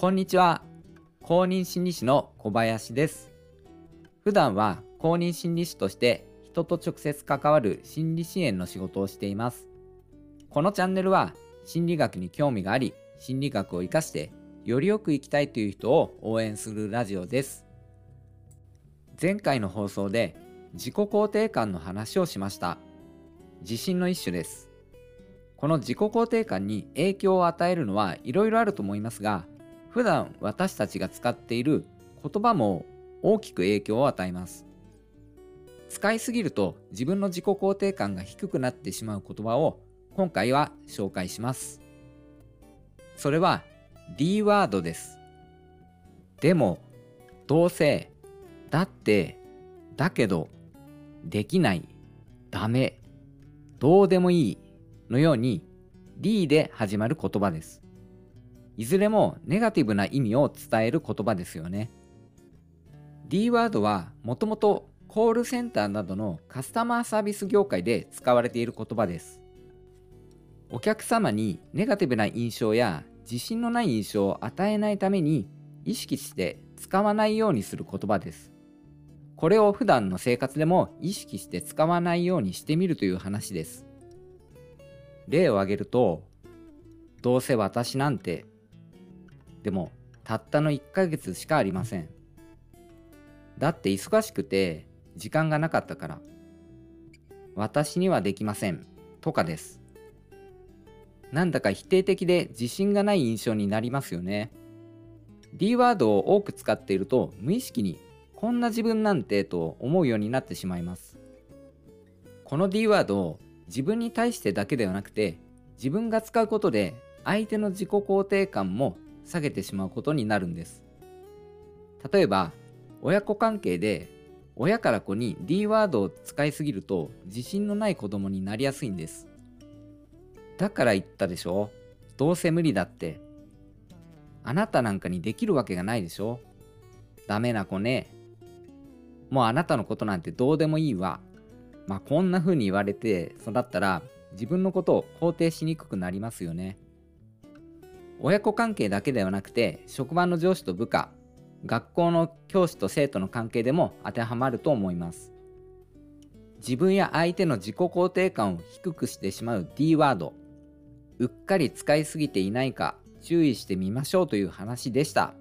こんにちは。公認心理師の小林です。普段は公認心理師として人と直接関わる心理支援の仕事をしています。このチャンネルは心理学に興味があり、心理学を活かしてよりよく生きたいという人を応援するラジオです。前回の放送で自己肯定感の話をしました。自信の一種です。この自己肯定感に影響を与えるのはいろいろあると思いますが、普段私たちが使っている言葉も大きく影響を与えます。使いすぎると自分の自己肯定感が低くなってしまう言葉を今回は紹介します。それは D ワードです。でも、どうせ、だって、だけど、できない、ダメ、どうでもいいのように D で始まる言葉です。いずれもネガティブな意味を伝える言葉ですよね。D ワードはもともとコールセンターなどのカスタマーサービス業界で使われている言葉です。お客様にネガティブな印象や自信のない印象を与えないために意識して使わないようにする言葉です。これを普段の生活でも意識して使わないようにしてみるという話です。例を挙げると、どうせ私なんて、でもたったの1ヶ月しかありません。だって忙しくて時間がなかったから、私にはできませんとかです。なんだか否定的で自信がない印象になりますよね。D ワードを多く使っていると無意識にこんな自分なんてと思うようになってしまいます。この D ワードを自分に対してだけではなくて自分が使うことで相手の自己肯定感も下げてしまうことになるんです。例えば親子関係で親から子に D ワードを使いすぎると自信のない子供になりやすいんです。だから言ったでしょ？どうせ無理だって。あなたなんかにできるわけがないでしょ？ダメな子ね。もうあなたのことなんてどうでもいいわ。まあこんな風に言われて育ったら自分のことを肯定しにくくなりますよね。親子関係だけではなくて職場の上司と部下、学校の教師と生徒の関係でも当てはまると思います。自分や相手の自己肯定感を低くしてしまう D ワード。うっかり使いすぎていないか注意してみましょうという話でした。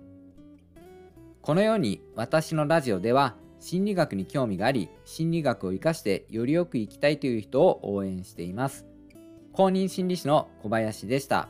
このように私のラジオでは心理学に興味があり、心理学を活かしてよりよく生きたいという人を応援しています。公認心理師の小林でした。